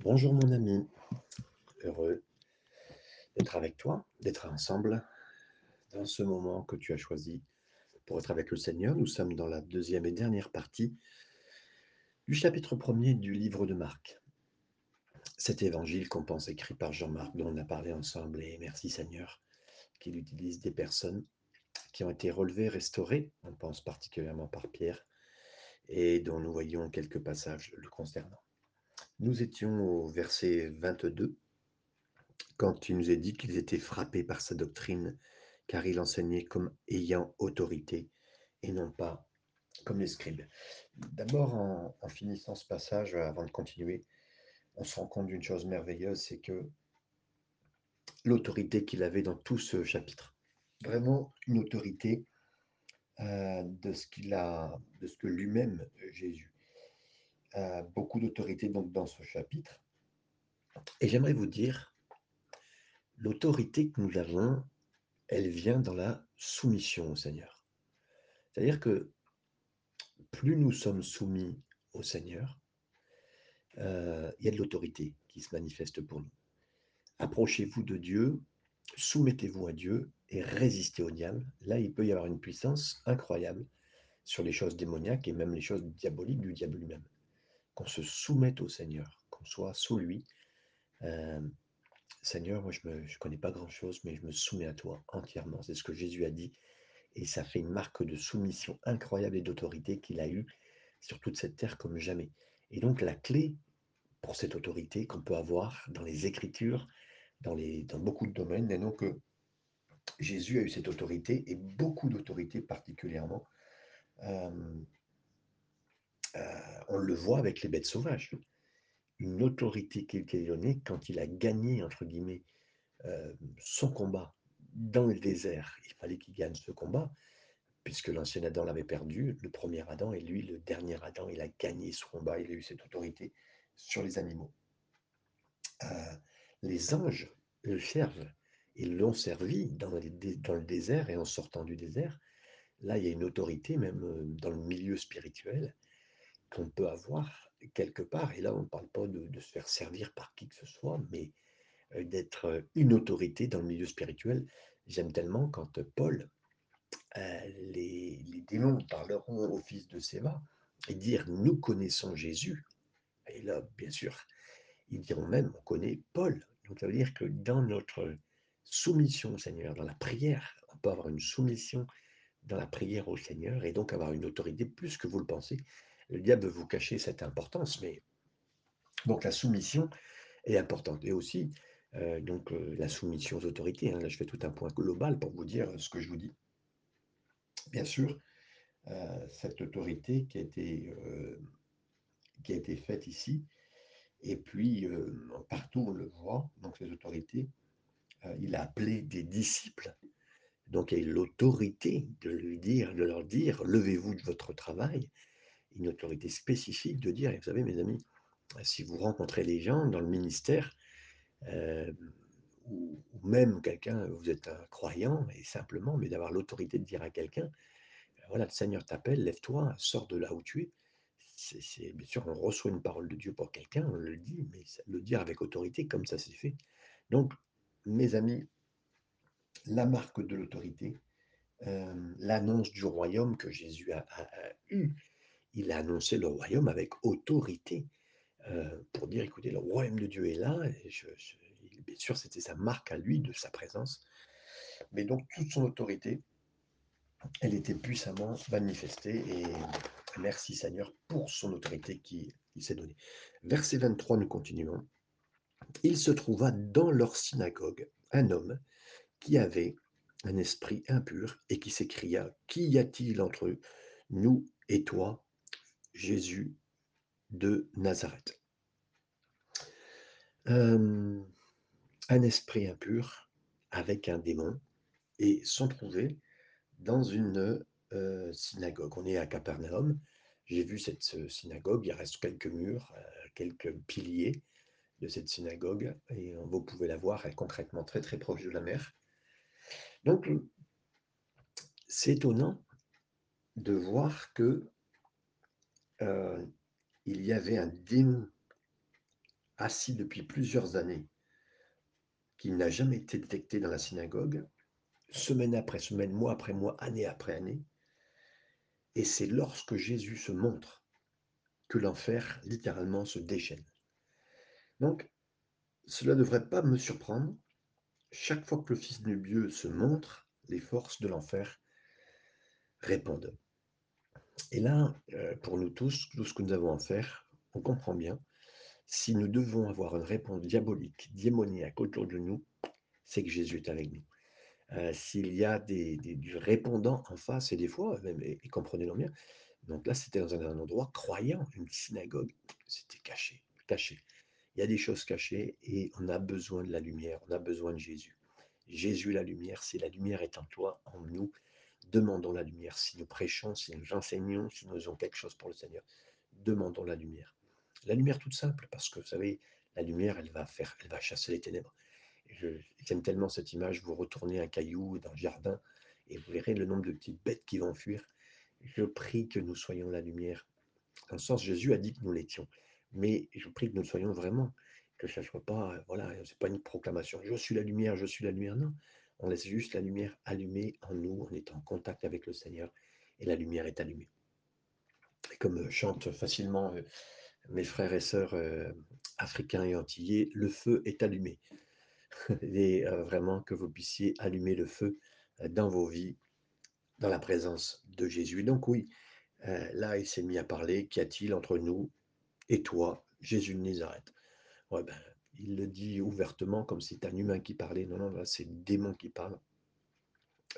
Bonjour mon ami, heureux d'être avec toi, d'être ensemble dans ce moment que tu as choisi pour être avec le Seigneur. Nous sommes dans la deuxième et dernière partie du chapitre premier du livre de Marc. Cet évangile qu'on pense écrit par Jean-Marc, dont on a parlé ensemble, et merci Seigneur qu'il utilise des personnes qui ont été relevées, restaurées, on pense particulièrement par Pierre, et dont nous voyons quelques passages le concernant. Nous étions au verset 22, quand il nous est dit qu'ils étaient frappés par sa doctrine, car il enseignait comme ayant autorité et non pas comme les scribes. D'abord, en, finissant ce passage, avant de continuer, on se rend compte d'une chose merveilleuse, c'est que l'autorité qu'il avait dans tout ce chapitre, vraiment une autorité euh, de ce qu'il a, de ce que lui-même Jésus a beaucoup d'autorité donc dans ce chapitre. Et j'aimerais vous dire, l'autorité que nous avons, elle vient dans la soumission au Seigneur. C'est-à-dire que plus nous sommes soumis au Seigneur, euh, il y a de l'autorité qui se manifeste pour nous. Approchez-vous de Dieu, soumettez-vous à Dieu et résistez au diable. Là, il peut y avoir une puissance incroyable sur les choses démoniaques et même les choses diaboliques du diable lui-même. Qu'on se soumette au Seigneur, qu'on soit sous lui. Seigneur, moi je ne connais pas grand-chose, mais je me soumets à toi entièrement. C'est ce que Jésus a dit. Et ça fait une marque de soumission incroyable et d'autorité qu'il a eue sur toute cette terre comme jamais. Et donc la clé pour cette autorité qu'on peut avoir dans les Écritures, dans, les, dans beaucoup de domaines, et donc que Jésus a eu cette autorité, et beaucoup d'autorité particulièrement. Euh, on le voit avec les bêtes sauvages. Une autorité donnée quand il a gagné, entre guillemets, euh, son combat dans le désert. Il fallait qu'il gagne ce combat, puisque l'ancien Adam l'avait perdu, le premier Adam, et lui, le dernier Adam, il a gagné ce combat, il a eu cette autorité sur les animaux. Euh, les anges le servent, ils l'ont servi dans, le désert et en sortant du désert. Là, il y a une autorité, même dans le milieu spirituel, qu'on peut avoir quelque part. Et là, on ne parle pas de, se faire servir par qui que ce soit, mais euh, d'être une autorité dans le milieu spirituel. J'aime tellement quand Paul, euh, les, les, démons parleront au fils de Séva et dire Nous connaissons Jésus. Et là, bien sûr, ils diront même On connaît Paul. Donc, ça veut dire que dans notre soumission au Seigneur, dans la prière, on peut avoir une soumission dans la prière au Seigneur et donc avoir une autorité plus que vous le pensez. Le diable veut vous cacher cette importance, mais donc la soumission est importante. Et aussi, euh, donc euh, la soumission aux autorités. Hein. Là, je fais tout un point global pour vous dire ce que je vous dis. Bien sûr, euh, cette autorité qui a été, qui a été faite ici, et puis partout on le voit, donc ces autorités, il a appelé des disciples. Donc il a l'autorité de lui dire, de leur dire, levez-vous de votre travail, une autorité spécifique de dire, et vous savez mes amis, si vous rencontrez les gens dans le ministère, euh, ou, même quelqu'un, vous êtes un croyant, et simplement, mais d'avoir l'autorité de dire à quelqu'un, voilà, le Seigneur t'appelle, lève-toi, sors de là où tu es. C'est, bien sûr, on reçoit une parole de Dieu pour quelqu'un, on le dit, mais le dire avec autorité, comme ça s'est fait. Donc, mes amis, la marque de l'autorité, euh, l'annonce du royaume que Jésus a eu, il a annoncé le royaume avec autorité euh, pour dire, écoutez, le royaume de Dieu est là. Et je, bien sûr, c'était sa marque à lui de sa présence. Mais donc, toute son autorité, elle était puissamment manifestée. Et merci Seigneur pour son autorité qui, s'est donnée. Verset 23, nous continuons. Il se trouva dans leur synagogue un homme qui avait un esprit impur et qui s'écria, Qu'y a-t-il entre nous et toi, Jésus de Nazareth. Euh, un esprit impur avec un démon et sont trouvés dans une euh, synagogue. On est à Capernaum. J'ai vu cette synagogue. Il reste quelques murs, euh, quelques piliers de cette synagogue et vous pouvez la voir, elle est concrètement très très proche de la mer. Donc, c'est étonnant de voir que euh, il y avait un démon assis depuis plusieurs années, qui n'a jamais été détecté dans la synagogue, semaine après semaine, mois après mois, année après année. Et c'est lorsque Jésus se montre que l'enfer littéralement se déchaîne. Donc, cela ne devrait pas me surprendre. Chaque fois que le Fils de Dieu se montre, les forces de l'enfer répondent. Et là, euh, pour nous tous, tout ce que nous avons à faire, on comprend bien, si nous devons avoir une réponse diabolique, démoniaque autour de nous, c'est que Jésus est avec nous. Euh, s'il y a des, du répondant en face, et des fois, même, et, comprenez-le bien, donc là, c'était dans un, endroit croyant, une synagogue, c'était caché, caché. Il y a des choses cachées et on a besoin de la lumière, on a besoin de Jésus. Jésus, la lumière, si la lumière est en toi, en nous, demandons la lumière. Si nous prêchons, si nous enseignons, si nous faisons quelque chose pour le Seigneur, demandons la lumière. La lumière toute simple, parce que vous savez, la lumière, elle va faire, elle va chasser les ténèbres. J'aime tellement cette image, vous retournez un caillou dans le jardin et vous verrez le nombre de petites bêtes qui vont fuir. Je prie que nous soyons la lumière. En ce sens, Jésus a dit que nous l'étions. Mais je prie que nous soyons vraiment, que ce ne soit pas, voilà, c'est pas une proclamation. Je suis la lumière, je suis la lumière. Non, on laisse juste la lumière allumée en nous, on est en contact avec le Seigneur et la lumière est allumée. Et comme euh, chantent facilement euh, mes frères et sœurs euh, africains et antillais, le feu est allumé. et vraiment que vous puissiez allumer le feu dans vos vies, dans la présence de Jésus. Donc oui, là, il s'est mis à parler, qu'y a-t-il entre nous et toi, Jésus de Nazareth? Ouais, ben, Il le dit ouvertement comme si c'était un humain qui parlait. Non, non, là, c'est le démon qui parle.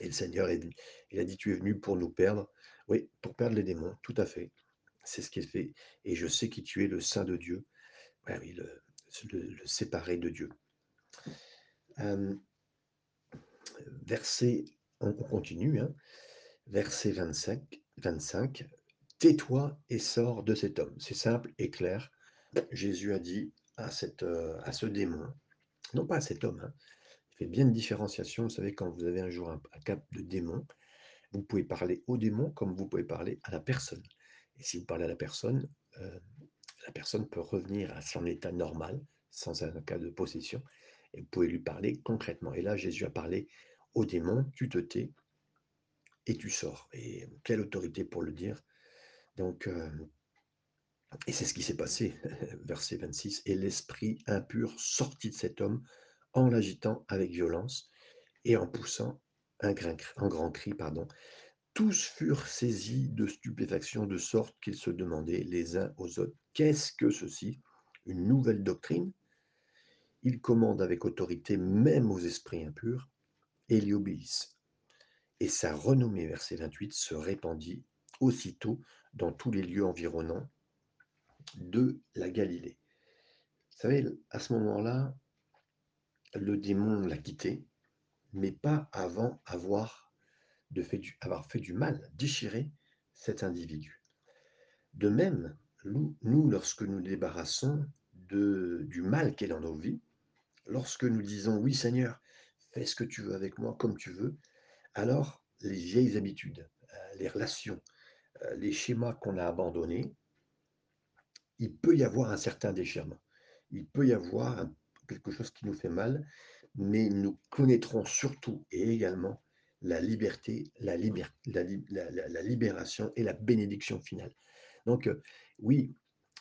Et le Seigneur, il a dit, tu es venu pour nous perdre. Oui, pour perdre les démons, tout à fait. C'est ce qu'il fait. Et je sais qui tu es, le Saint de Dieu. oui, le, le, séparé de Dieu. verset, on, continue, hein, verset 25, 25 Tais-toi et sors de cet homme. C'est simple et clair. Jésus a dit à, cette, euh, ce démon, non pas à cet homme, hein, il fait bien une différenciation. Vous savez, quand vous avez un jour un, cap de démon, vous pouvez parler au démon comme vous pouvez parler à la personne. Et si vous parlez à la personne, euh, la personne peut revenir à son état normal, sans un cas de possession, et vous pouvez lui parler concrètement. Et là, Jésus a parlé au démon, tu te tais et tu sors. Et quelle autorité pour le dire? Donc, euh, et c'est ce qui s'est passé, verset 26, et l'esprit impur sortit de cet homme en l'agitant avec violence et en poussant un, grand cri. Pardon. Tous furent saisis de stupéfaction de sorte qu'ils se demandaient les uns aux autres, qu'est-ce que ceci? Une nouvelle doctrine? Il commande avec autorité même aux esprits impurs, et ils obéissent. Et sa renommée, verset 28, se répandit aussitôt dans tous les lieux environnants de la Galilée. Vous savez, à ce moment-là, le démon l'a quitté, mais pas avant avoir, fait du, avoir fait du mal, déchiré cet individu. De même, nous, lorsque nous débarrassons de, du mal qui est dans nos vies, lorsque nous disons oui Seigneur, fais ce que tu veux avec moi comme tu veux, alors les vieilles habitudes, euh, les relations, euh, les schémas qu'on a abandonnés, il peut y avoir un certain déchirement. Il peut y avoir quelque chose qui nous fait mal, mais nous connaîtrons surtout et également la liberté, la, libération et la bénédiction finale. Donc, euh, oui,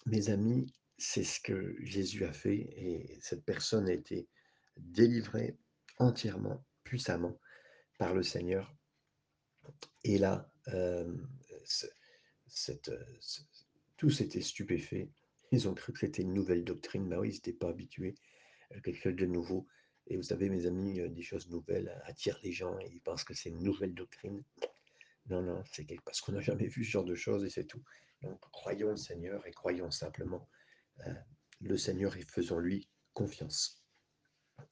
mes amis, c'est ce que Jésus a fait et cette personne a été délivrée entièrement, puissamment par le Seigneur. Et là, euh, cette, tous étaient stupéfaits. Ils ont cru que c'était une nouvelle doctrine. mais oui, ils n'étaient pas habitués à quelque chose de nouveau. Et vous savez, mes amis, euh, des choses nouvelles attirent les gens et ils pensent que c'est une nouvelle doctrine. Non, non, c'est parce qu'on n'a jamais vu ce genre de choses et c'est tout. Donc, croyons le Seigneur et croyons simplement euh, le Seigneur et faisons-lui confiance.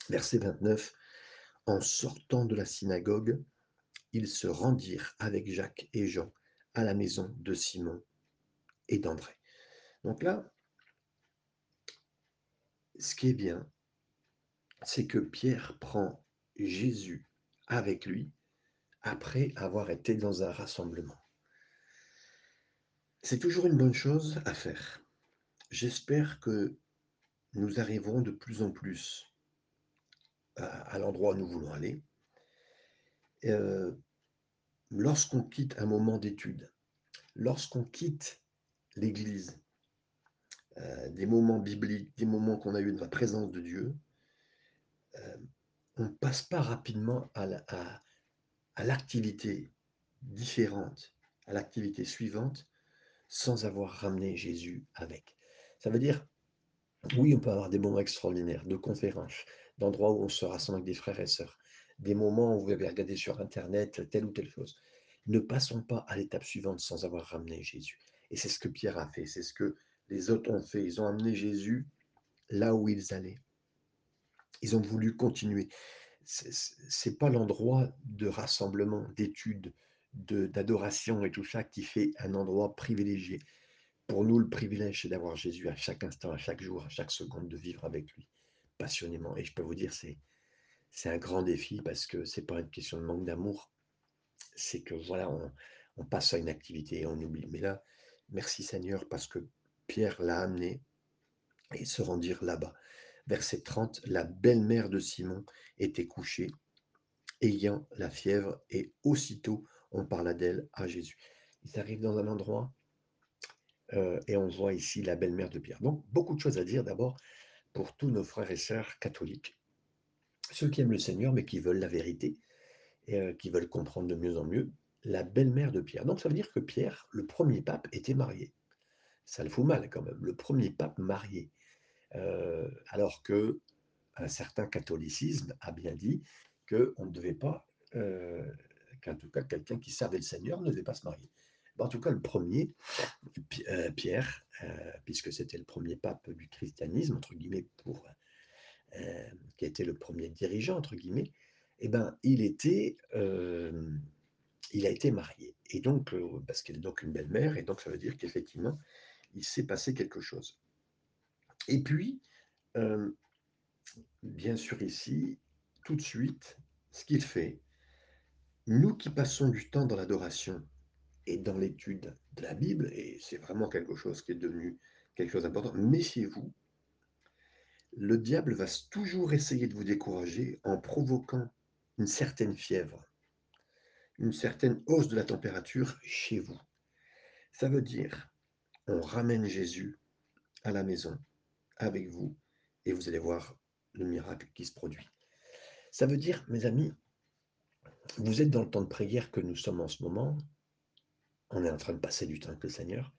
Verset 29. En sortant de la synagogue, ils se rendirent avec Jacques et Jean à la maison de Simon et d'André. Donc là, ce qui est bien, c'est que Pierre prend Jésus avec lui après avoir été dans un rassemblement. C'est toujours une bonne chose à faire. J'espère que nous arriverons de plus en plus à, l'endroit où nous voulons aller. Euh, lorsqu'on quitte un moment d'étude, lorsqu'on quitte l'Église, euh, des moments bibliques, des moments qu'on a eu dans la présence de Dieu, euh, on ne passe pas rapidement à, à l'activité différente, à l'activité suivante, sans avoir ramené Jésus avec. Ça veut dire, oui, on peut avoir des moments extraordinaires de conférences, d'endroits où on se rassemble avec des frères et sœurs, des moments où vous avez regardé sur Internet telle ou telle chose. Ne passons pas à l'étape suivante sans avoir ramené Jésus. Et c'est ce que Pierre a fait, c'est ce que les autres ont fait. Ils ont amené Jésus là où ils allaient. Ils ont voulu continuer. Ce n'est pas l'endroit de rassemblement, d'études, d'adoration et tout ça qui fait un endroit privilégié. Pour nous, le privilège, c'est d'avoir Jésus à chaque instant, à chaque jour, à chaque seconde, de vivre avec lui passionnément. Et je peux vous dire, c'est un grand défi parce que c'est pas une question de manque d'amour, c'est que voilà, on, on, passe à une activité et on oublie. Mais là, merci Seigneur parce que Pierre l'a amené et se rendirent là-bas. Verset 30, la belle-mère de Simon était couchée, ayant la fièvre, et aussitôt on parla d'elle à Jésus. Ils arrivent dans un endroit euh, et on voit ici la belle-mère de Pierre. Donc, beaucoup de choses à dire d'abord pour tous nos frères et sœurs catholiques, ceux qui aiment le Seigneur mais qui veulent la vérité et euh, qui veulent comprendre de mieux en mieux, la belle-mère de Pierre. Donc, ça veut dire que Pierre, le premier pape, était marié. Ça le fout mal quand même, le premier pape marié. Euh, alors que un certain catholicisme a bien dit qu'on ne devait pas, euh, qu'en tout cas quelqu'un qui servait le Seigneur ne devait pas se marier. en tout cas, le premier, euh, Pierre, puisque c'était le premier pape du christianisme, entre guillemets, pour, qui était le premier dirigeant, entre guillemets, eh ben, il, était, il a été marié. Et donc, euh, parce qu'il est donc une belle-mère, et donc ça veut dire qu'effectivement, il s'est passé quelque chose. Et puis, euh, bien sûr ici, tout de suite, ce qu'il fait, nous qui passons du temps dans l'adoration et dans l'étude de la Bible, et c'est vraiment quelque chose qui est devenu quelque chose d'important, méfiez-vous, le diable va toujours essayer de vous décourager en provoquant une certaine fièvre, une certaine hausse de la température chez vous. Ça veut dire, on ramène Jésus à la maison avec vous et vous allez voir le miracle qui se produit. Ça veut dire, mes amis, vous êtes dans le temps de prière que nous sommes en ce moment. On est en train de passer du temps avec le Seigneur.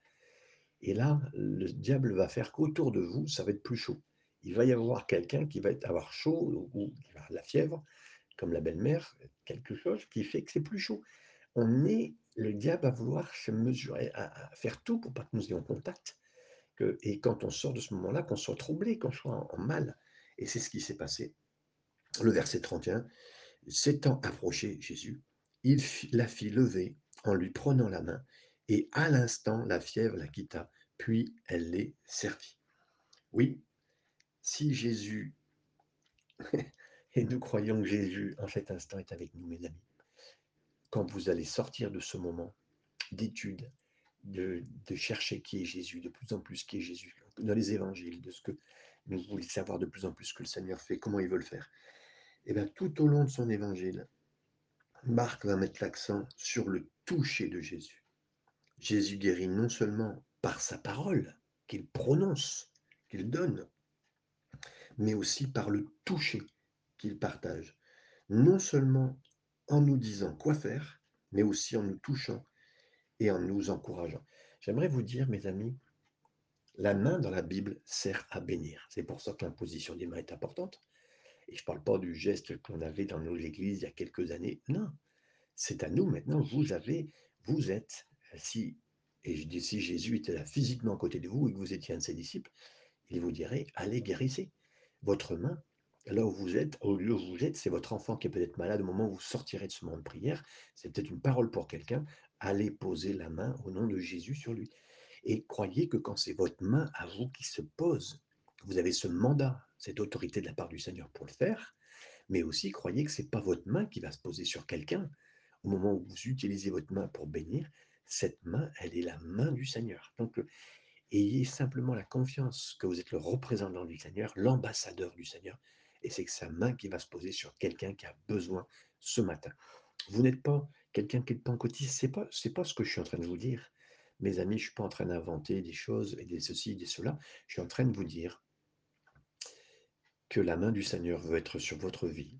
Et là, le diable va faire qu'autour de vous, ça va être plus chaud. Il va y avoir quelqu'un qui va avoir chaud ou qui va avoir la fièvre, comme la belle-mère, quelque chose qui fait que c'est plus chaud. On est, le diable va vouloir se mesurer, à, à faire tout pour pas que nous ayons contact. Et quand on sort de ce moment-là, qu'on soit troublé, qu'on soit en, mal. Et c'est ce qui s'est passé. Le verset 31, s'étant approché Jésus, il la fit lever en lui prenant la main, et à l'instant la fièvre la quitta, puis elle les servit. Oui, si Jésus Et nous croyons que Jésus, en cet instant, est avec nous, mes amis. Quand vous allez sortir de ce moment d'étude, de, chercher qui est Jésus, de plus en plus qui est Jésus, dans les évangiles, de ce que nous voulons savoir de plus en plus que le Seigneur fait, comment il veut le faire, et eh bien tout au long de son évangile, Marc va mettre l'accent sur le toucher de Jésus. Jésus guérit non seulement par sa parole qu'il prononce, qu'il donne, mais aussi par le toucher qu'il partage, non seulement en nous disant quoi faire, mais aussi en nous touchant et en nous encourageant. J'aimerais vous dire, mes amis, la main dans la Bible sert à bénir. C'est pour ça que l'imposition des mains est importante. Et je ne parle pas du geste qu'on avait dans nos églises il y a quelques années. Non, c'est à nous maintenant. Vous avez, vous êtes, si, et si Jésus était là physiquement à côté de vous et que vous étiez un de ses disciples, il vous dirait, allez guérissez. Votre main là où vous êtes, où vous êtes, c'est votre enfant qui est peut-être malade au moment où vous sortirez de ce moment de prière. C'est peut-être une parole pour quelqu'un. Allez poser la main au nom de Jésus sur lui. Et croyez que quand c'est votre main à vous qui se pose, vous avez ce mandat, cette autorité de la part du Seigneur pour le faire, mais aussi croyez que ce n'est pas votre main qui va se poser sur quelqu'un. Au moment où vous utilisez votre main pour bénir, cette main, elle est la main du Seigneur. Donc, Ayez simplement la confiance que vous êtes le représentant du Seigneur, l'ambassadeur du Seigneur, et c'est que sa main qui va se poser sur quelqu'un qui a besoin ce matin. Vous n'êtes pas quelqu'un qui est pancotiste, c'est pas c'est pas ce que je suis en train de vous dire. Mes amis, je suis pas en train d'inventer des choses et des ceci, des cela. Je suis en train de vous dire que la main du Seigneur veut être sur votre vie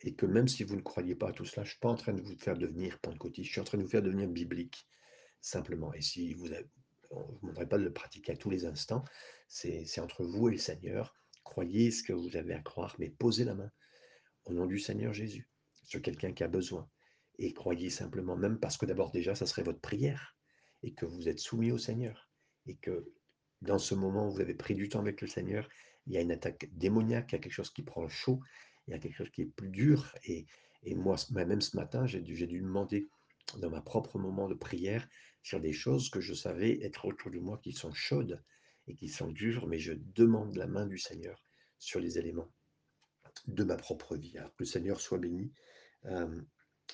et que même si vous ne croyez pas à tout cela, je suis pas en train de vous faire devenir pentecôtiste, je suis en train de vous faire devenir biblique, simplement. Et si vous ne vous pas de le pratiquer à tous les instants, c'est entre vous et le Seigneur. Croyez ce que vous avez à croire, mais posez la main au nom du Seigneur Jésus sur quelqu'un qui a besoin. Et croyez simplement, même parce que d'abord déjà, ça serait votre prière, et que vous êtes soumis au Seigneur, et que dans ce moment où vous avez pris du temps avec le Seigneur, il y a une attaque démoniaque, il y a quelque chose qui prend chaud, il y a quelque chose qui est plus dur. Et, moi, même ce matin, j'ai dû, dû demander dans ma propre moment de prière sur des choses que je savais être autour de moi qui sont chaudes et qui sont dures, mais je demande la main du Seigneur sur les éléments de ma propre vie. Alors que le Seigneur soit béni euh,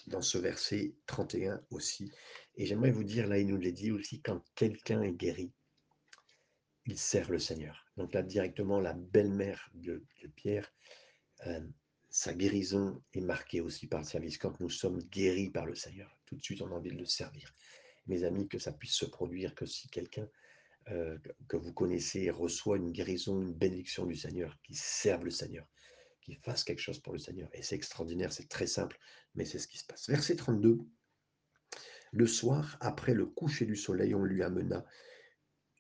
dans ce verset 31 aussi. Et j'aimerais vous dire, là, il nous l'a dit aussi, quand quelqu'un est guéri, il sert le Seigneur. Donc là, directement, la belle-mère de, Pierre, euh, sa guérison est marquée aussi par le service. Quand nous sommes guéris par le Seigneur, tout de suite, on a envie de le servir. Mes amis, que ça puisse se produire, que si quelqu'un euh, que vous connaissez reçoit une guérison, une bénédiction du Seigneur, qui serve le Seigneur, qui fasse quelque chose pour le Seigneur. Et c'est extraordinaire, c'est très simple, mais c'est ce qui se passe. Verset 32. Le soir, après le coucher du soleil, on lui amena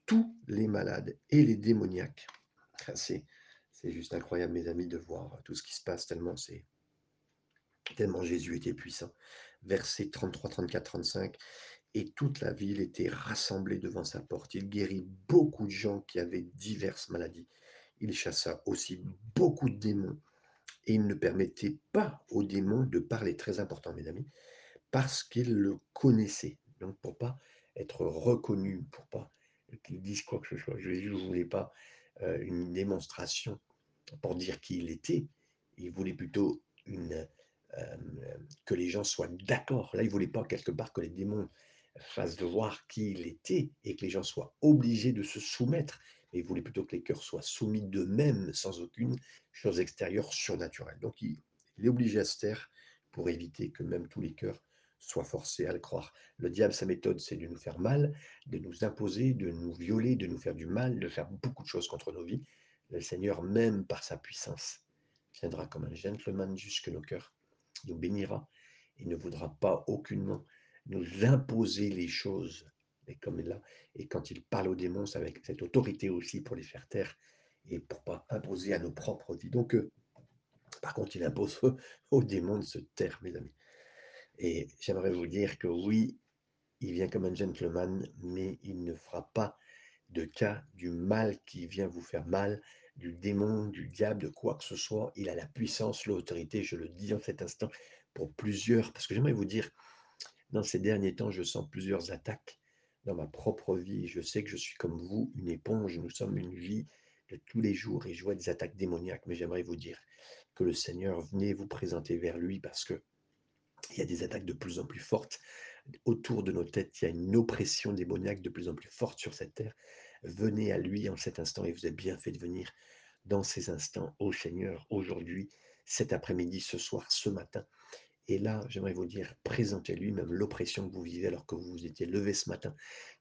tous les malades et les démoniaques. Ah, c'est, juste incroyable, mes amis, de voir tout ce qui se passe, tellement c'est tellement Jésus était puissant. Verset 33, 34, 35. Et toute la ville était rassemblée devant sa porte. Il guérit beaucoup de gens qui avaient diverses maladies. Il chassa aussi beaucoup de démons. Et il ne permettait pas aux démons de parler, très important, mes amis, parce qu'il le connaissait. Donc, pour pas être reconnu, pour pas qu'il dise quoi que ce soit. Jésus ne voulait pas euh, une démonstration pour dire qui il était. Il voulait plutôt euh, que les gens soient d'accord. Là, il voulait pas quelque part que les démons fassent de voir qui il était et que les gens soient obligés de se soumettre. Mais il voulait plutôt que les cœurs soient soumis d'eux-mêmes sans aucune chose extérieure surnaturelle. Donc il, il est obligé à se taire pour éviter que même tous les cœurs soit forcé à le croire. Le diable, sa méthode, c'est de nous faire mal, de nous imposer, de nous violer, de nous faire du mal, de faire beaucoup de choses contre nos vies. Le Seigneur, même par sa puissance, viendra comme un gentleman jusque nos cœurs, nous bénira et ne voudra pas aucunement nous imposer les choses. Et comme là, et quand il parle aux démons, c'est avec cette autorité aussi pour les faire taire et pour pas imposer à nos propres vies. Donc, euh, par contre, il impose aux démons de se taire, mes amis. Et j'aimerais vous dire que oui, il vient comme un gentleman, mais il ne fera pas de cas du mal qui vient vous faire mal, du démon, du diable, de quoi que ce soit. Il a la puissance, l'autorité, je le dis en cet instant, pour plusieurs, parce que j'aimerais vous dire, dans ces derniers temps, je sens plusieurs attaques dans ma propre vie. Je sais que je suis comme vous, une éponge, nous sommes une vie de tous les jours et je vois des attaques démoniaques, mais j'aimerais vous dire que le Seigneur venez vous présenter vers lui parce que il y a des attaques de plus en plus fortes autour de nos têtes. Il y a une oppression démoniaque de plus en plus forte sur cette terre. Venez à lui en cet instant et vous êtes bien fait de venir dans ces instants au Seigneur aujourd'hui, cet après-midi, ce soir, ce matin. Et là, j'aimerais vous dire, présentez-lui même l'oppression que vous vivez alors que vous vous étiez levé ce matin,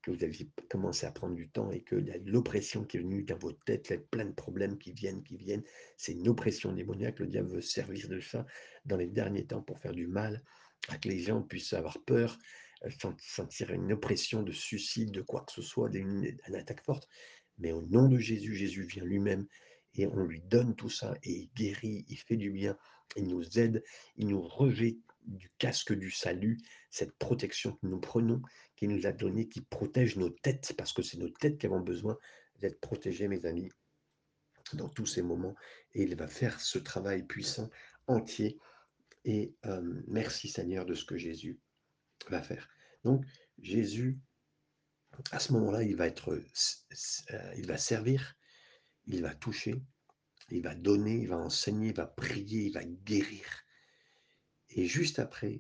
que vous aviez commencé à prendre du temps et que l'oppression qui est venue dans votre tête, a plein de problèmes qui viennent, qui viennent. C'est une oppression démoniaque. Le diable veut servir de ça dans les derniers temps pour faire du mal, à que les gens puissent avoir peur, euh, sentir une oppression de suicide, de quoi que ce soit, d'une attaque forte. Mais au nom de Jésus, Jésus vient lui-même et on lui donne tout ça et il guérit, il fait du bien, il nous aide, il nous revêt du casque du salut, cette protection que nous prenons, qui nous a donné, qui protège nos têtes, parce que c'est nos têtes qui avons besoin d'être protégées, mes amis, dans tous ces moments. Et il va faire ce travail puissant, entier. Et euh, merci Seigneur de ce que Jésus va faire. Donc Jésus, à ce moment-là, il va être, euh, il va servir, il va toucher, il va donner, il va enseigner, il va prier, il va guérir. Et juste après,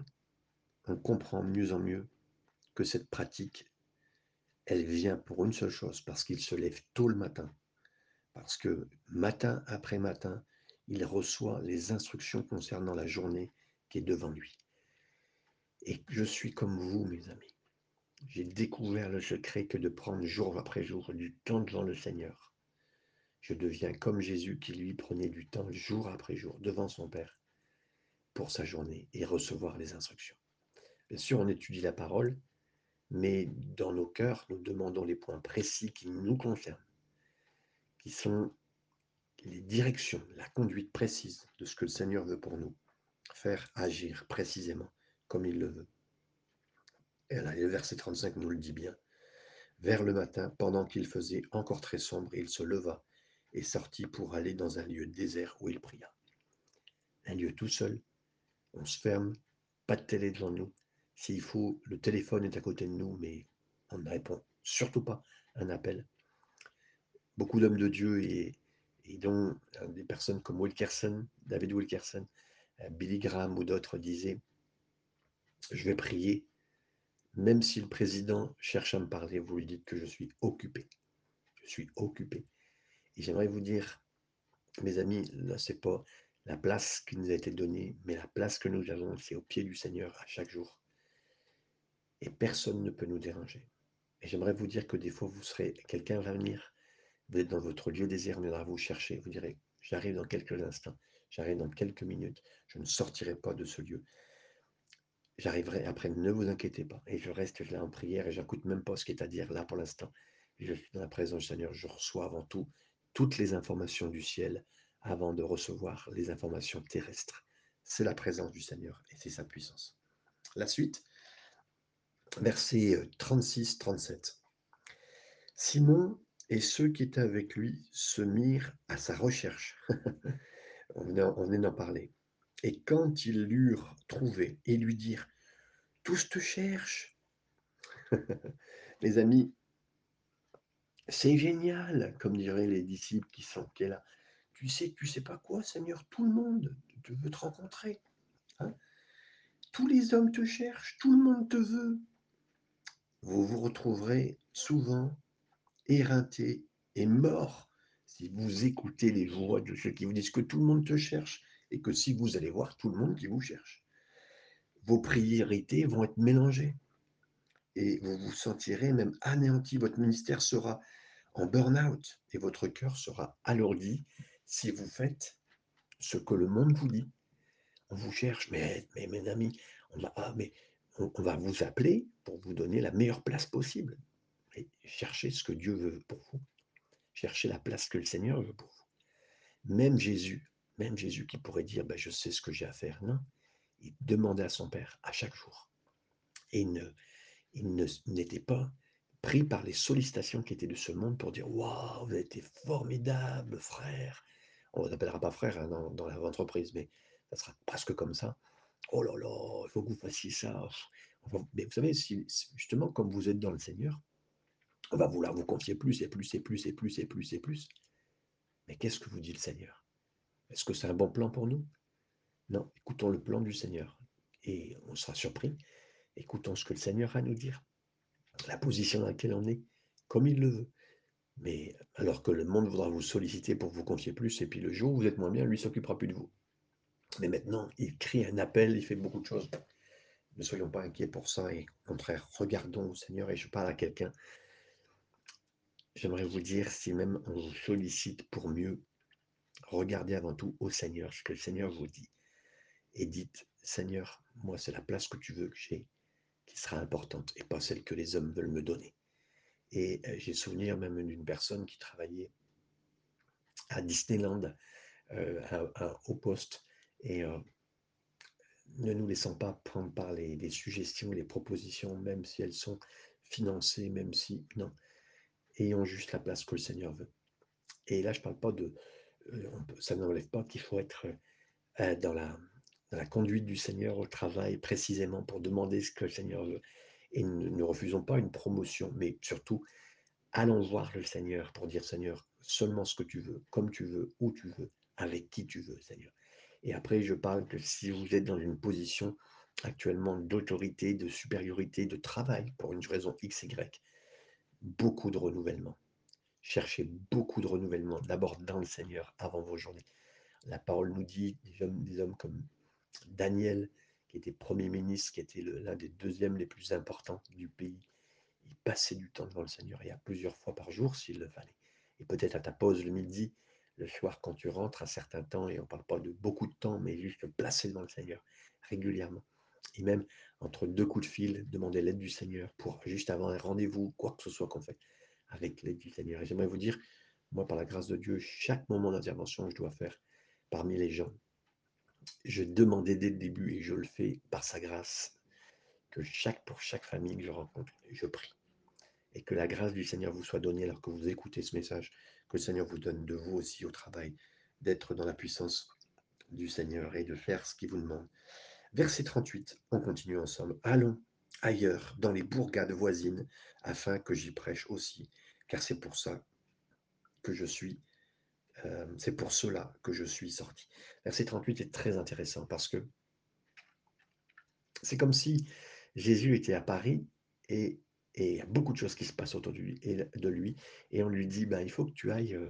on comprend mieux en mieux que cette pratique, elle vient pour une seule chose, parce qu'il se lève tôt le matin. Parce que matin après matin, il reçoit les instructions concernant la journée qui est devant lui. Et je suis comme vous, mes amis. J'ai découvert le secret que de prendre jour après jour du temps devant le Seigneur. Je deviens comme Jésus qui lui prenait du temps jour après jour devant son Père pour sa journée et recevoir les instructions. Bien sûr, on étudie la parole, mais dans nos cœurs, nous demandons les points précis qui nous concernent, qui sont les directions, la conduite précise de ce que le Seigneur veut pour nous, faire agir précisément comme il le veut. Et le verset 35 nous le dit bien. Vers le matin, pendant qu'il faisait encore très sombre, il se leva et sortit pour aller dans un lieu désert où il pria. Un lieu tout seul, on se ferme, pas de télé devant nous, s'il faut, le téléphone est à côté de nous, mais on ne répond surtout pas à un appel. Beaucoup d'hommes de Dieu et, dont euh, des personnes comme Wilkerson, David Wilkerson, euh, Billy Graham ou d'autres disaient Je vais prier, même si le président cherche à me parler, vous lui dites que je suis occupé. Je suis occupé. Et j'aimerais vous dire, mes amis, là, c'est pas la place qui nous a été donnée, mais la place que nous avons, c'est au pied du Seigneur à chaque jour et personne ne peut nous déranger. Et j'aimerais vous dire que des fois, vous serez, quelqu'un va venir, vous êtes dans votre lieu désert, on viendra vous chercher, vous direz, j'arrive dans quelques instants, j'arrive dans quelques minutes, je ne sortirai pas de ce lieu. J'arriverai après, ne vous inquiétez pas. Et je reste là en prière et j'écoute même pas ce qui est à dire là pour l'instant. Je suis dans la présence du Seigneur, je reçois avant tout toutes les informations du ciel avant de recevoir les informations terrestres. C'est la présence du Seigneur et c'est sa puissance. La suite, versets 36-37. Simon et ceux qui étaient avec lui se mirent à sa recherche. on venait d'en parler. Et quand ils l'eurent trouvé et lui dirent, tous te cherchent. Les amis, c'est génial, comme diraient les disciples qui sont là. Tu sais, tu sais pas quoi, Seigneur, tout le monde te veut te rencontrer. Hein. Tous les hommes te cherchent, tout le monde te veut vous vous retrouverez souvent éreinté et mort si vous écoutez les voix de ceux qui vous disent que tout le monde te cherche et que si vous allez voir tout le monde qui vous cherche. Vos priorités vont être mélangées et vous vous sentirez même anéanti. Votre ministère sera en burn-out et votre cœur sera alourdi si vous faites ce que le monde vous dit. On vous cherche, mais, mes amis, on va, ah, on, va vous appeler pour vous donner la meilleure place possible. Et cherchez ce que Dieu veut pour vous. Cherchez la place que le Seigneur veut pour vous. Même Jésus, même Jésus qui pourrait dire ben, Je sais ce que j'ai à faire. Non, il demandait à son Père à chaque jour. Et il, n'était pas pris par les sollicitations qui étaient de ce monde pour dire Waouh, vous avez été formidable, frère. On ne appellera pas frère hein, dans, dans l'entreprise, mais ça sera presque comme ça. Oh là là, il faut que vous fassiez ça. Mais vous savez, si, justement, comme vous êtes dans le Seigneur, on va vouloir vous confier plus et plus et plus et plus et plus et plus. Mais qu'est-ce que vous dit le Seigneur? Est-ce que c'est un bon plan pour nous? Non, écoutons le plan du Seigneur. Et on sera surpris. Écoutons ce que le Seigneur a à nous dire. La position dans laquelle on est, comme il le veut. Mais alors que le monde voudra vous solliciter pour vous confier plus, et puis le jour où vous êtes moins bien, lui s'occupera plus de vous. Mais maintenant, il crie un appel, il fait beaucoup de choses. Ne soyons pas inquiets pour ça et au contraire, regardons au Seigneur et je parle à quelqu'un. J'aimerais vous dire, si même on vous sollicite pour mieux, regardez avant tout au Seigneur ce que le Seigneur vous dit. Et dites, Seigneur, moi c'est la place que tu veux que j'ai qui sera importante et pas celle que les hommes veulent me donner. Et euh, j'ai souvenir même d'une personne qui travaillait à Disneyland, euh, au poste, et ne nous laissons pas prendre par les, suggestions, les propositions, même si elles sont financées, même si... Non. Ayons juste la place que le Seigneur veut. Et là, je ne parle pas de... ça n'enlève pas qu'il faut être dans, la, dans la conduite du Seigneur au travail précisément pour demander ce que le Seigneur veut. Et ne, refusons pas une promotion, mais surtout, allons voir le Seigneur pour dire Seigneur, seulement ce que tu veux, comme tu veux, où tu veux, avec qui tu veux, Seigneur. Et après, je parle que si vous êtes dans une position actuellement d'autorité, de supériorité, de travail, pour une raison X, Y, beaucoup de renouvellement. Cherchez beaucoup de renouvellement, d'abord dans le Seigneur, avant vos journées. La parole nous dit, des hommes comme Daniel, qui était Premier ministre, qui était l'un des deuxièmes les plus importants du pays, il passait du temps devant le Seigneur, et à plusieurs fois par jour s'il le fallait. Et peut-être à ta pause le midi, le soir quand tu rentres, à certains temps, et on ne parle pas de beaucoup de temps, mais juste placer devant le Seigneur régulièrement. Et même entre deux coups de fil, demander l'aide du Seigneur pour juste avant un rendez-vous, quoi que ce soit qu'on fait, avec l'aide du Seigneur. Et j'aimerais vous dire, moi, par la grâce de Dieu, chaque moment d'intervention je dois faire parmi les gens, je demandais dès le début, et je le fais par sa grâce, que chaque, pour chaque famille que je rencontre, je prie. Et que la grâce du Seigneur vous soit donnée alors que vous écoutez ce message, que le Seigneur vous donne de vous aussi au travail, d'être dans la puissance du Seigneur et de faire ce qu'il vous demande. Verset 38, on continue ensemble. Allons ailleurs, dans les bourgades voisines, afin que j'y prêche aussi, car c'est pour ça que je suis, euh, c'est pour cela que je suis sorti. Verset 38 est très intéressant parce que c'est comme si Jésus était à Paris et il y a beaucoup de choses qui se passent autour de lui, et, on lui dit, ben, il faut que tu ailles euh,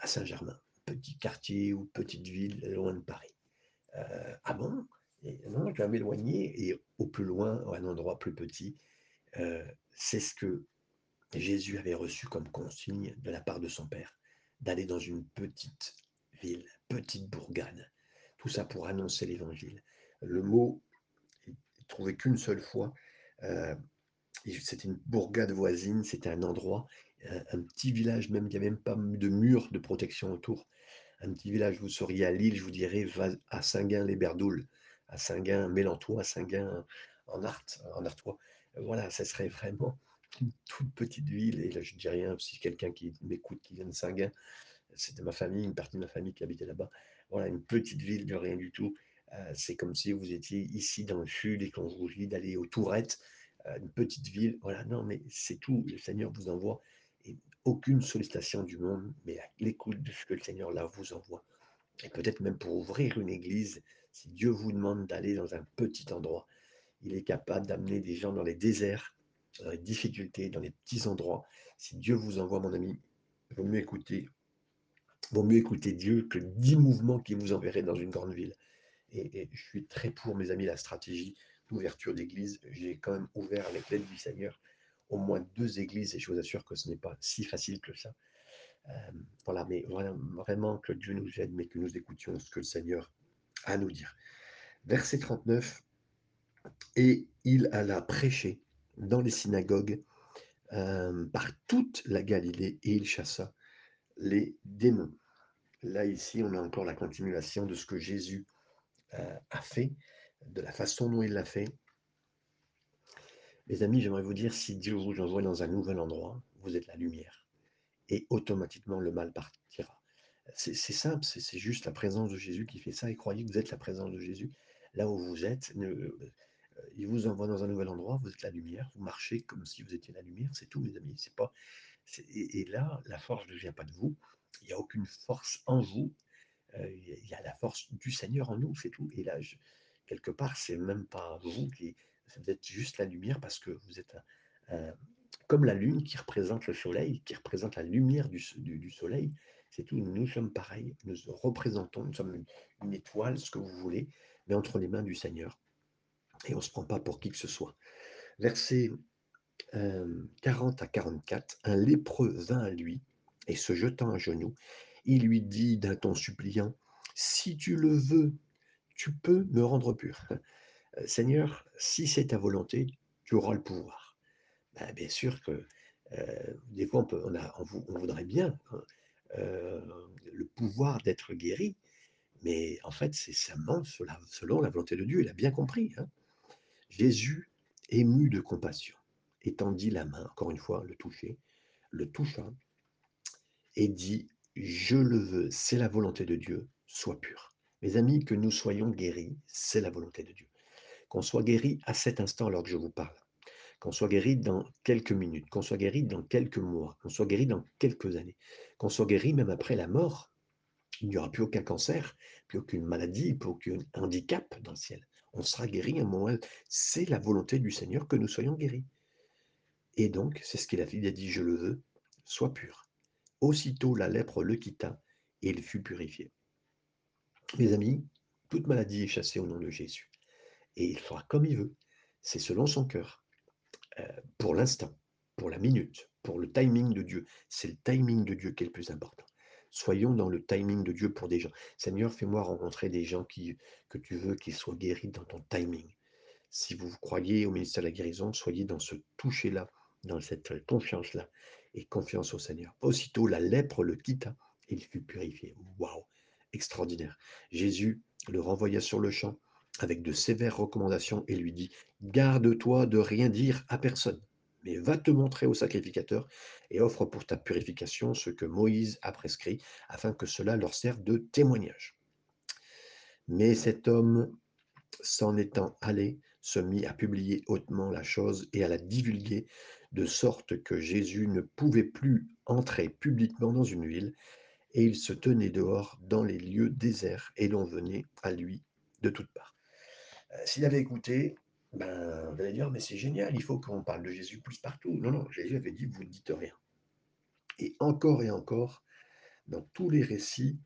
à Saint-Germain, petit quartier ou petite ville loin de Paris. Euh, ah bon? Non, je vais m'éloigner et au plus loin, à un endroit plus petit. Euh, c'est ce que Jésus avait reçu comme consigne de la part de son Père, d'aller dans une petite ville, petite bourgade. Tout ça pour annoncer l'évangile. Le mot, il trouvé qu'une seule fois. Euh, c'était une bourgade voisine, c'était un endroit, un, petit village, même il n'y avait même pas de mur de protection autour un petit village, vous seriez à Lille, je vous dirais, va à Saint-Guin-les-Berdoules, à Saint-Guin-Mélantois, à Saint-Guin en Art, en Artois. Voilà, ça serait vraiment une toute petite ville. Et là, je ne dis rien, si quelqu'un qui m'écoute, qui vient de Saint-Guin, c'était ma famille, une partie de ma famille qui habitait là-bas. Voilà, une petite ville de rien du tout. Euh, c'est comme si vous étiez ici dans le sud et qu'on vous dit d'aller aux Tourettes, euh, une petite ville. Voilà, non, mais c'est tout. Le Seigneur vous envoie aucune sollicitation du monde, mais l'écoute de ce que le Seigneur là vous envoie. Et peut-être même pour ouvrir une église, si Dieu vous demande d'aller dans un petit endroit, il est capable d'amener des gens dans les déserts, dans les difficultés, dans les petits endroits. Si Dieu vous envoie, mon ami, il vaut mieux écouter, vaut mieux écouter Dieu que dix mouvements qui vous enverraient dans une grande ville. Et, et je suis très pour, mes amis, la stratégie d'ouverture d'église. J'ai quand même ouvert avec l'aide du Seigneur au moins deux églises, et je vous assure que ce n'est pas si facile que ça. Euh, voilà, mais vraiment que Dieu nous aide, mais que nous écoutions ce que le Seigneur a à nous dire. Verset 39, et il alla prêcher dans les synagogues euh, par toute la Galilée, et il chassa les démons. Là, ici, on a encore la continuation de ce que Jésus euh, a fait, de la façon dont il l'a fait, mes amis, j'aimerais vous dire, si Dieu vous envoie dans un nouvel endroit, vous êtes la lumière. Et automatiquement, le mal partira. C'est simple, c'est juste la présence de Jésus qui fait ça. Et croyez que vous êtes la présence de Jésus. Là où vous êtes, il vous envoie dans un nouvel endroit, vous êtes la lumière, vous marchez comme si vous étiez la lumière, c'est tout, mes amis. C'est pas, et, là, la force ne vient pas de vous. Il n'y a aucune force en vous. Euh, il y a la force du Seigneur en nous, c'est tout. Et là, quelque part, c'est même pas vous qui, vous êtes juste la lumière parce que vous êtes comme la lune qui représente le soleil, qui représente la lumière du, du, soleil. C'est tout, nous sommes pareils, nous représentons, nous sommes une, étoile, ce que vous voulez, mais entre les mains du Seigneur. Et on ne se prend pas pour qui que ce soit. Verset 40 à 44, un lépreux vint à lui et se jetant à genoux, il lui dit d'un ton suppliant, Si tu le veux, tu peux me rendre pur. Seigneur, si c'est ta volonté, tu auras le pouvoir. Ben, bien sûr que des fois, on, on, voudrait bien hein, le pouvoir d'être guéri, mais en fait, c'est seulement selon la volonté de Dieu. Il a bien compris. Hein. Jésus, ému de compassion, étendit la main, encore une fois, le toucher, le toucha, et dit Je le veux, c'est la volonté de Dieu, sois pur. Mes amis, que nous soyons guéris, c'est la volonté de Dieu qu'on soit guéri à cet instant alors que je vous parle, qu'on soit guéri dans quelques minutes, qu'on soit guéri dans quelques mois, qu'on soit guéri dans quelques années, qu'on soit guéri même après la mort. Il n'y aura plus aucun cancer, plus aucune maladie, plus aucun handicap dans le ciel. On sera guéri à un moment. C'est la volonté du Seigneur que nous soyons guéris. Et donc, c'est ce qu'il a fait. Il a dit, je le veux, sois pur. Aussitôt, la lèpre le quitta et il fut purifié. Mes amis, toute maladie est chassée au nom de Jésus. Et il fera comme il veut. C'est selon son cœur. Euh, pour l'instant, pour la minute, pour le timing de Dieu. C'est le timing de Dieu qui est le plus important. Soyons dans le timing de Dieu pour des gens. Seigneur, fais-moi rencontrer des gens qui, que tu veux qu'ils soient guéris dans ton timing. Si vous croyez au ministère de la guérison, soyez dans ce toucher-là, dans cette confiance-là, et confiance au Seigneur. Aussitôt, la lèpre le quitta et il fut purifié. Waouh, extraordinaire. Jésus le renvoya sur le champ avec de sévères recommandations et lui dit Garde-toi de rien dire à personne, mais va te montrer au sacrificateur et offre pour ta purification ce que Moïse a prescrit, afin que cela leur serve de témoignage. Mais cet homme, s'en étant allé, se mit à publier hautement la chose et à la divulguer, de sorte que Jésus ne pouvait plus entrer publiquement dans une ville, et il se tenait dehors dans les lieux déserts, et l'on venait à lui de toutes parts. Euh, s'il avait écouté, ben, vous allez dire, mais c'est génial, il faut qu'on parle de Jésus plus partout. Non, non, Jésus avait dit, vous ne dites rien. Et encore et encore, dans tous les récits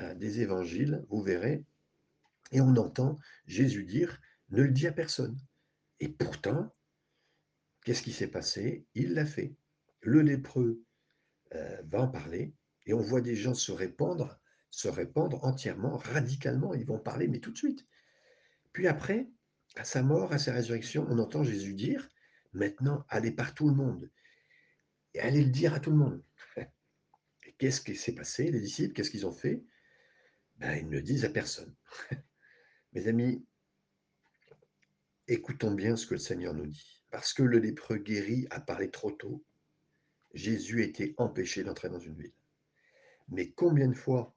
euh, des évangiles, vous verrez, et on entend Jésus dire, ne le dis à personne. Et pourtant, qu'est-ce qui s'est passé? Il l'a fait. Le lépreux euh, va en parler, et on voit des gens se répandre, se répandre entièrement, radicalement, ils vont parler, mais tout de suite. Puis après, à sa mort, à sa résurrection, on entend Jésus dire, maintenant, allez par tout le monde, et allez le dire à tout le monde. Et qu'est-ce qui s'est passé, les disciples? Qu'est-ce qu'ils ont fait? Ben, Ils ne le disent à personne. Mes amis, écoutons bien ce que le Seigneur nous dit. Parce que le lépreux guéri a parlé trop tôt, Jésus été empêché d'entrer dans une ville. Mais combien de fois,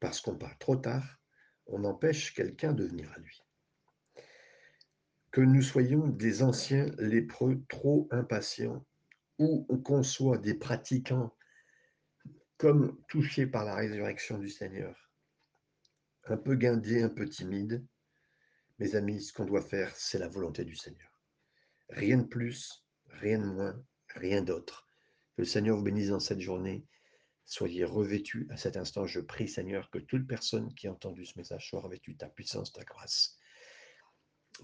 parce qu'on parle trop tard, on empêche quelqu'un de venir à lui? Que nous soyons des anciens lépreux trop impatients ou qu'on soit des pratiquants comme touchés par la résurrection du Seigneur, un peu guindés, un peu timides, mes amis, ce qu'on doit faire, c'est la volonté du Seigneur. Rien de plus, rien de moins, rien d'autre. Que le Seigneur vous bénisse dans cette journée. Soyez revêtus à cet instant. Je prie, Seigneur, que toute personne qui a entendu ce message soit revêtue de ta puissance, ta grâce.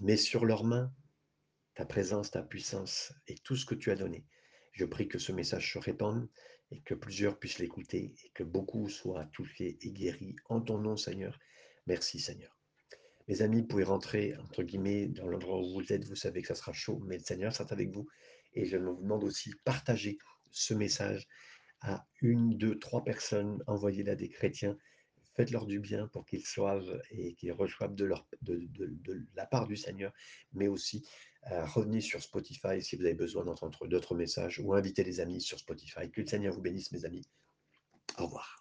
Mets sur leurs mains ta présence, ta puissance et tout ce que tu as donné. Je prie que ce message se répande et que plusieurs puissent l'écouter et que beaucoup soient touchés et guéris en ton nom, Seigneur. Merci, Seigneur. Mes amis, vous pouvez rentrer, entre guillemets, dans l'endroit où vous êtes. Vous savez que ça sera chaud, mais le Seigneur sera avec vous. Et je vous demande aussi, partagez ce message à une, deux, trois personnes. Envoyez-la des chrétiens. Faites-leur du bien pour qu'ils soivent et qu'ils reçoivent de, leur, de, la part du Seigneur, mais aussi euh, revenez sur Spotify si vous avez besoin d'entendre d'autres messages ou invitez les amis sur Spotify. Que le Seigneur vous bénisse, mes amis. Au revoir.